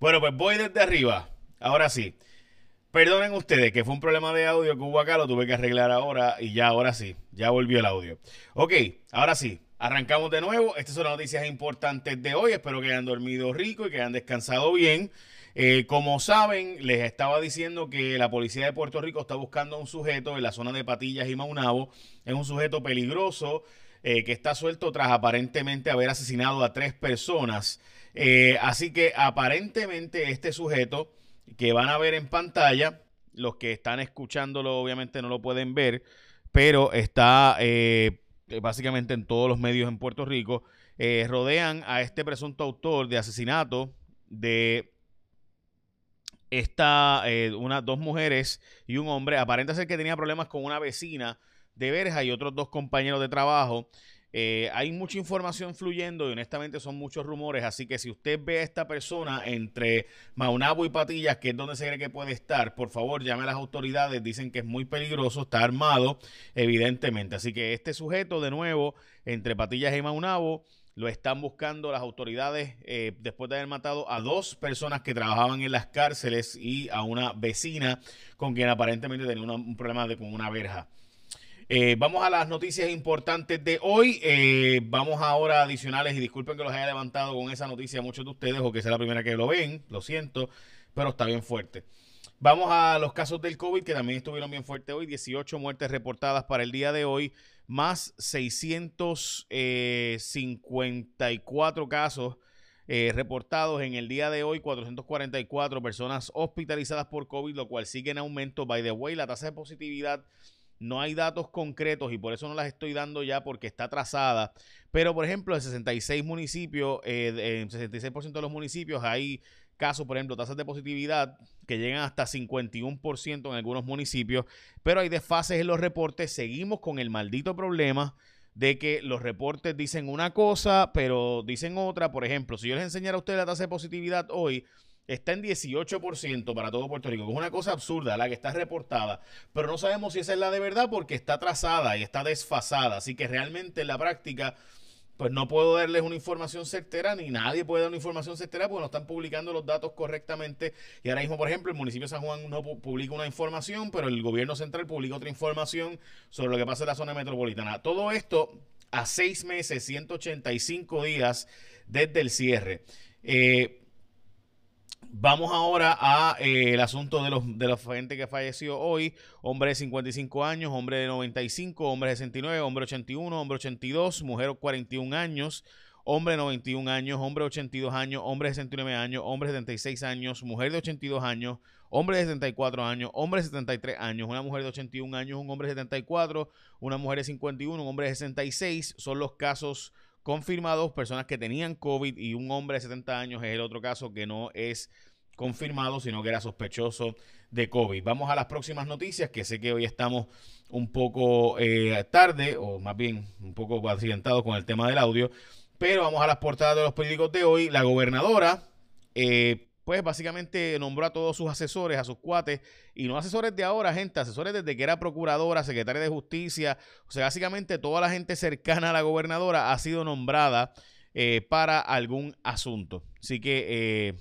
Bueno, pues voy desde arriba. Ahora sí. Perdonen ustedes que fue un problema de audio que hubo acá, lo tuve que arreglar ahora y ya, ahora sí, ya volvió el audio. Ok, ahora sí, arrancamos de nuevo. Estas son las noticias importantes de hoy. Espero que hayan dormido rico y que hayan descansado bien. Eh, como saben, les estaba diciendo que la policía de Puerto Rico está buscando a un sujeto en la zona de Patillas y Maunabo. Es un sujeto peligroso eh, que está suelto tras aparentemente haber asesinado a tres personas. Eh, así que aparentemente este sujeto que van a ver en pantalla, los que están escuchándolo obviamente no lo pueden ver, pero está eh, básicamente en todos los medios en Puerto Rico, rodean a este presunto autor de asesinato de esta, una, dos mujeres y un hombre. Aparenta ser que tenía problemas con una vecina de Verja y otros dos compañeros de trabajo. Eh, hay mucha información fluyendo y honestamente son muchos rumores, así que si usted ve a esta persona entre Maunabo y Patillas, que es donde se cree que puede estar, por favor llame a las autoridades, dicen que es muy peligroso, está armado, evidentemente. Así que este sujeto, de nuevo, entre Patillas y Maunabo, lo están buscando las autoridades eh, después de haber matado a dos personas que trabajaban en las cárceles y a una vecina con quien aparentemente tenía un problema de, con una verja. Eh, vamos a las noticias importantes de hoy. Eh, vamos ahora a adicionales y disculpen que los haya levantado con esa noticia muchos de ustedes o que sea la primera que lo ven, lo siento, pero está bien fuerte. Vamos a los casos del COVID que también estuvieron bien fuertes hoy. 18 muertes reportadas para el día de hoy, más 654 eh, casos reportados en el día de hoy, 444 personas hospitalizadas por COVID, lo cual sigue en aumento. By the way, la tasa de positividad no hay datos concretos y por eso no las estoy dando ya porque está atrasada. Pero, por ejemplo, en 66 municipios, eh, en 66% de los municipios hay casos, por ejemplo, tasas de positividad que llegan hasta 51% en algunos municipios, pero hay desfases en los reportes. Seguimos con el maldito problema de que los reportes dicen una cosa, pero dicen otra. Por ejemplo, si yo les enseñara a ustedes la tasa de positividad hoy, está en 18% para todo Puerto Rico, que es una cosa absurda, la que está reportada, pero no sabemos si esa es la de verdad porque está atrasada y está desfasada, así que realmente en la práctica pues no puedo darles una información certera, ni nadie puede dar una información certera porque no están publicando los datos correctamente. Y ahora mismo, por ejemplo, el municipio de San Juan no publica una información, pero el gobierno central publica otra información sobre lo que pasa en la zona metropolitana. Todo esto a seis meses, 185 días desde el cierre. Eh, Vamos ahora a eh, el asunto de los de la gente que falleció hoy. Hombre de 55 años, hombre de 95, hombre de 69, hombre de 81, hombre de 82, mujer de 41 años, hombre de 91 años, hombre de 82 años, hombre de 69 años, hombre de 76 años, mujer de 82 años, hombre de 74 años, hombre de 73 años, una mujer de 81 años, un hombre de 74, una mujer de 51, un hombre de 66. Son los casos confirmados, personas que tenían COVID y un hombre de 70 años es el otro caso que no es confirmado, sino que era sospechoso de COVID. Vamos a las próximas noticias, que sé que hoy estamos un poco eh, tarde, o más bien un poco accidentados con el tema del audio, pero vamos a las portadas de los periódicos de hoy. La gobernadora, eh, pues básicamente nombró a todos sus asesores, a sus cuates, y no asesores de ahora, gente, asesores desde que era procuradora, secretaria de justicia, o sea, básicamente toda la gente cercana a la gobernadora ha sido nombrada eh, para algún asunto. Así que,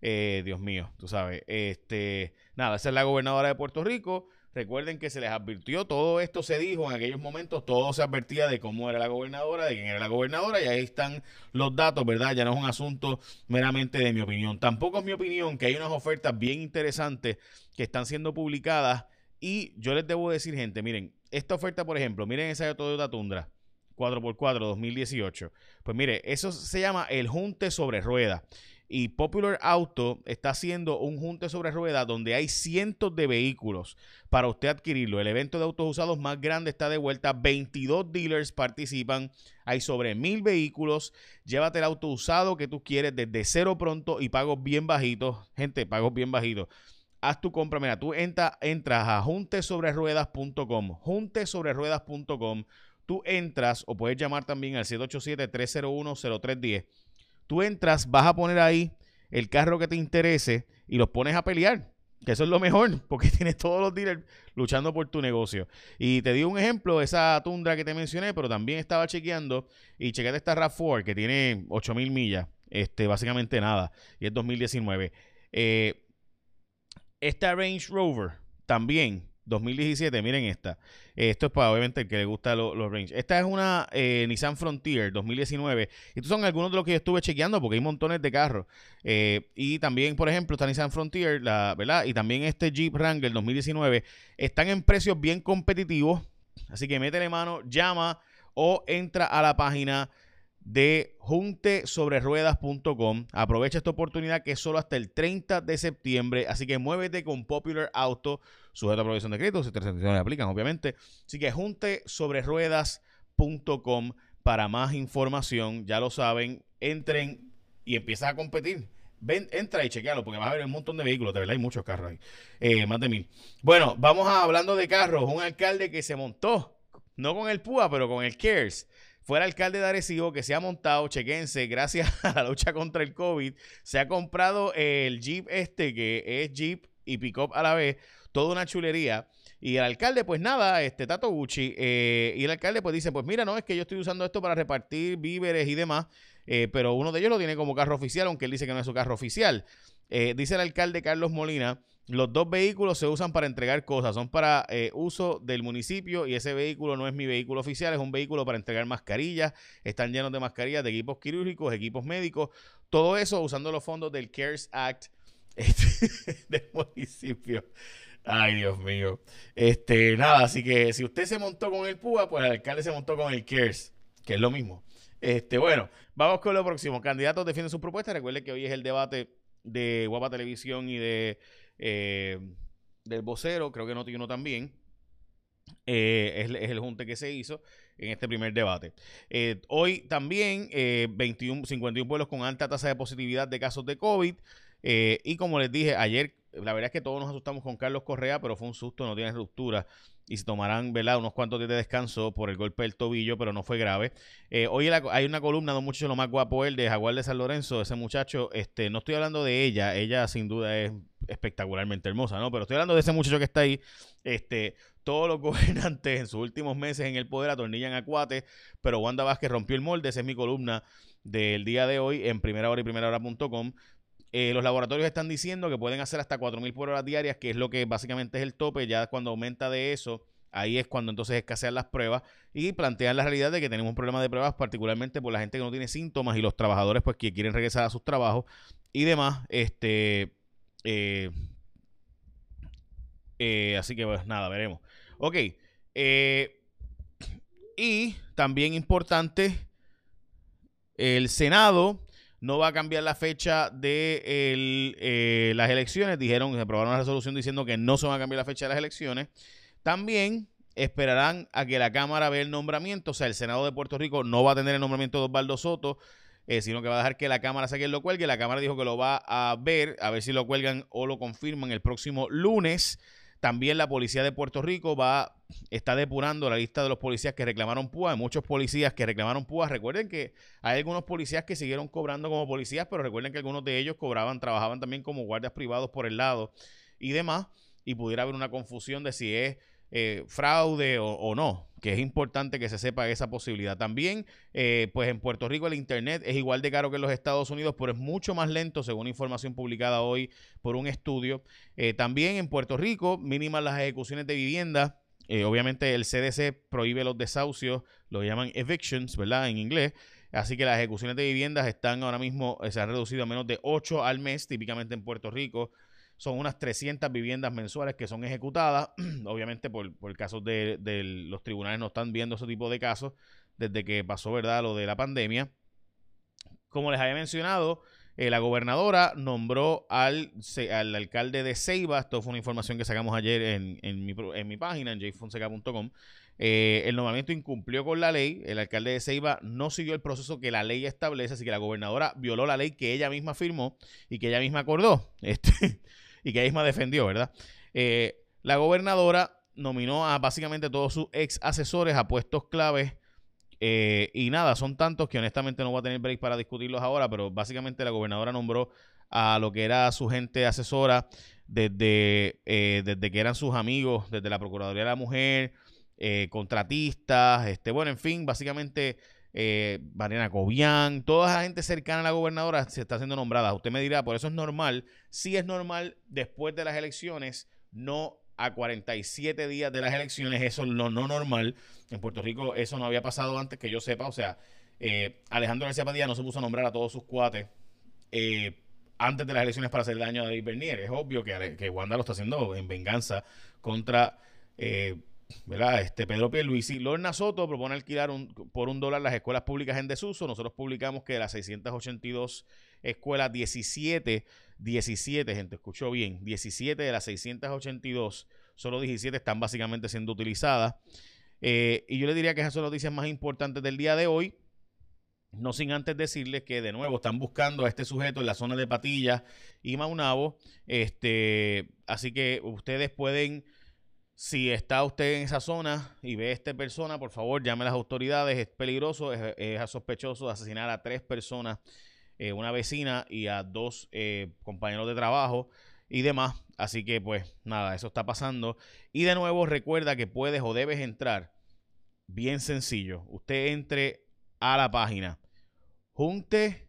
eh, Dios mío, tú sabes, este, nada, esa es la gobernadora de Puerto Rico. Recuerden que se les advirtió, todo esto se dijo en aquellos momentos, todo se advertía de cómo era la gobernadora, de quién era la gobernadora, y ahí están los datos, ¿verdad? Ya no es un asunto meramente de mi opinión. Tampoco es mi opinión que hay unas ofertas bien interesantes que están siendo publicadas, y yo les debo decir, gente, miren, esta oferta, por ejemplo, miren esa de Toyota Tundra. 4x4 2018. Pues mire, eso se llama el junte sobre ruedas. Y Popular Auto está haciendo un junte sobre ruedas donde hay cientos de vehículos para usted adquirirlo. El evento de autos usados más grande está de vuelta. 22 dealers participan. Hay sobre mil vehículos. Llévate el auto usado que tú quieres desde cero pronto y pagos bien bajitos. Gente, pagos bien bajitos. Haz tu compra. Mira, tú entra, entras a juntesobreruedas.com. Juntesobreruedas.com. Tú entras o puedes llamar también al 787-301-0310 Tú entras, vas a poner ahí el carro que te interese y los pones a pelear. Que eso es lo mejor, porque tienes todos los dealers luchando por tu negocio. Y te di un ejemplo, esa tundra que te mencioné, pero también estaba chequeando y chequeate esta RAV4 que tiene 8000 millas. Este, básicamente nada. Y es 2019. Eh, esta Range Rover también 2017, miren esta. Esto es para obviamente el que le gusta los range. Esta es una eh, Nissan Frontier 2019. Estos son algunos de los que yo estuve chequeando porque hay montones de carros. Eh, y también, por ejemplo, esta Nissan Frontier, la, ¿verdad? Y también este Jeep Wrangler 2019 están en precios bien competitivos. Así que métele mano, llama o entra a la página de juntesobreruedas.com. Aprovecha esta oportunidad que es solo hasta el 30 de septiembre. Así que muévete con Popular Auto, sujeto a provisión de crédito, si te aplican, obviamente. Así que juntesobreruedas.com para más información. Ya lo saben, entren y empieza a competir. Ven, entra y chequealo, porque vas a ver un montón de vehículos, de verdad hay muchos carros ahí, eh, más de mil. Bueno, vamos a hablando de carros, un alcalde que se montó, no con el PUA, pero con el CARES fuera alcalde de Arecibo que se ha montado, chequense, gracias a la lucha contra el COVID, se ha comprado el Jeep este, que es Jeep y Pickup a la vez, toda una chulería. Y el alcalde, pues nada, este Tato Gucci, eh, y el alcalde pues dice, pues mira, no, es que yo estoy usando esto para repartir víveres y demás, eh, pero uno de ellos lo tiene como carro oficial, aunque él dice que no es su carro oficial. Eh, dice el alcalde Carlos Molina los dos vehículos se usan para entregar cosas, son para eh, uso del municipio y ese vehículo no es mi vehículo oficial, es un vehículo para entregar mascarillas, están llenos de mascarillas de equipos quirúrgicos, equipos médicos, todo eso usando los fondos del CARES Act este, del municipio. Ay, Dios mío. Este, nada, así que si usted se montó con el PUA, pues el alcalde se montó con el CARES, que es lo mismo. Este, bueno, vamos con lo próximo. Candidatos defienden sus propuestas. Recuerde que hoy es el debate de Guapa Televisión y de eh, del vocero, creo que Noti uno también. Eh, es, el junte que se hizo en este primer debate. Eh, hoy también 21, 51 pueblos con alta tasa de positividad de casos de COVID. y como les dije ayer, la verdad es que todos nos asustamos con Carlos Correa, pero fue un susto, no tiene ruptura y se tomarán ¿verdad? unos cuantos días de descanso por el golpe del tobillo, pero no fue grave. Eh, hoy hay una columna de un muchacho lo más guapo, el de Jaguar de San Lorenzo, ese muchacho, este, no estoy hablando de ella, ella sin duda es espectacularmente hermosa, ¿no? Pero estoy hablando de ese muchacho que está ahí, este, todos los gobernantes en sus últimos meses en el poder atornillan a cuates, pero Wanda Vázquez rompió el molde, esa es mi columna del día de hoy en primera hora y primera hora.com. Eh, los laboratorios están diciendo que pueden hacer hasta 4.000 por hora diarias, que es lo que básicamente es el tope. Ya cuando aumenta de eso, ahí es cuando entonces escasean las pruebas y plantean la realidad de que tenemos un problema de pruebas, particularmente por la gente que no tiene síntomas y los trabajadores pues que quieren regresar a sus trabajos y demás. Este, eh, eh, así que pues nada, veremos. Ok. y también importante, el Senado no va a cambiar la fecha de eh, las elecciones. Dijeron, que se aprobaron una resolución diciendo que no se va a cambiar la fecha de las elecciones. También esperarán a que la Cámara vea el nombramiento. O sea, el Senado de Puerto Rico no va a tener el nombramiento de Osvaldo Soto, eh, sino que va a dejar que la Cámara saque lo cuelgue. La Cámara dijo que lo va a ver, a ver si lo cuelgan o lo confirman el próximo lunes. También la policía de Puerto Rico va, está depurando la lista de los policías que reclamaron púa. Hay muchos policías que reclamaron púa. Recuerden que hay algunos policías que siguieron cobrando como policías, pero recuerden que algunos de ellos cobraban, trabajaban también como guardias privados por el lado y demás. Y pudiera haber una confusión de si es eh, fraude o, no, que es importante que se sepa esa posibilidad. También, eh, pues en Puerto Rico el Internet es igual de caro que en los Estados Unidos, pero es mucho más lento, según información publicada hoy por un estudio. Eh, también en Puerto Rico, mínimas las ejecuciones de vivienda. Obviamente el CDC prohíbe los desahucios, lo llaman evictions, ¿verdad? En inglés. Así que las ejecuciones de viviendas están ahora mismo, se han reducido a menos de 8 al mes, típicamente en Puerto Rico son unas 300 viviendas mensuales que son ejecutadas. Obviamente por, por casos de, los tribunales no están viendo ese tipo de casos desde que pasó, ¿verdad?, lo de la pandemia. Como les había mencionado, eh, la gobernadora nombró al, al, alcalde de Ceiba, esto fue una información que sacamos ayer en, en, mi, en mi, página, en jfonseca.com, eh, el nombramiento incumplió con la ley, el alcalde de Ceiba no siguió el proceso que la ley establece, así que la gobernadora violó la ley que ella misma firmó y que ella misma acordó. Este, y que ella misma defendió, ¿verdad? Eh, la gobernadora nominó a básicamente todos sus ex asesores a puestos claves eh, y nada, son tantos que honestamente no voy a tener break para discutirlos ahora, pero básicamente la gobernadora nombró a lo que era su gente asesora desde, eh, desde que eran sus amigos, desde la Procuraduría de la Mujer, contratistas, este, bueno, en fin, básicamente eh, Mariana Cobian, toda la gente cercana a la gobernadora se está siendo nombrada. Usted me dirá, por eso es normal. Sí es normal después de las elecciones, no a 47 días de las elecciones, eso es lo no normal. En Puerto Rico eso no había pasado antes que yo sepa, o sea, eh, Alejandro García Padilla no se puso a nombrar a todos sus cuates eh, antes de las elecciones para hacer daño a David Bernier. Es obvio que, que Wanda lo está haciendo en venganza contra... Eh. Este Pedro Pierluisi. Lorna Soto propone alquilar un, por un dólar las escuelas públicas en desuso. Nosotros publicamos que de las 682 escuelas, 17, 17, gente, escuchó bien, 17 de las 682, solo 17 están básicamente siendo utilizadas. Eh, y yo le diría que esas son las noticias más importantes del día de hoy. No sin antes decirles que de nuevo están buscando a este sujeto en la zona de Patilla y Maunabo. Este, así que ustedes pueden si está usted en esa zona y ve a esta persona, por favor llame a las autoridades. Es peligroso, es, sospechoso de asesinar a tres personas, eh, una vecina y a dos eh, compañeros de trabajo y demás. Así que pues nada, eso está pasando. Y de nuevo recuerda que puedes o debes entrar. Bien sencillo. Usted entre a la página junte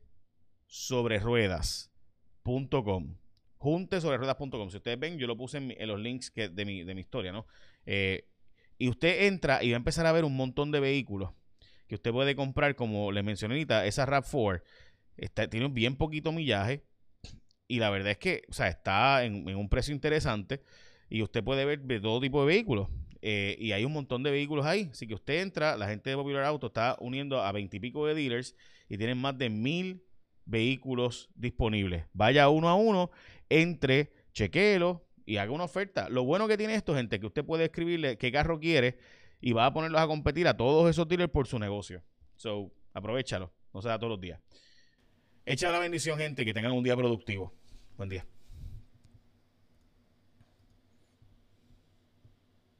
sobre ruedas.com juntesobreruedas.com. Si ustedes ven, yo lo puse en, los links que, de, mi, de mi historia, ¿no? Eh, y usted entra y va a empezar a ver un montón de vehículos que usted puede comprar, como le mencioné ahorita, esa RAV4 está, tiene bien poquito millaje y la verdad es que, está en, un precio interesante y usted puede ver de todo tipo de vehículos. Eh, y hay un montón de vehículos ahí. Así que usted entra, la gente de Popular Auto está uniendo a veintipico de dealers y tienen más de mil vehículos disponibles. Vaya uno a uno entre, chequelo y haga una oferta. Lo bueno que tiene esto, gente, que usted puede escribirle qué carro quiere y va a ponerlos a competir a todos esos dealers por su negocio. So, aprovechalo, no se da todos los días. Echa la bendición, gente, que tengan un día productivo. Buen día.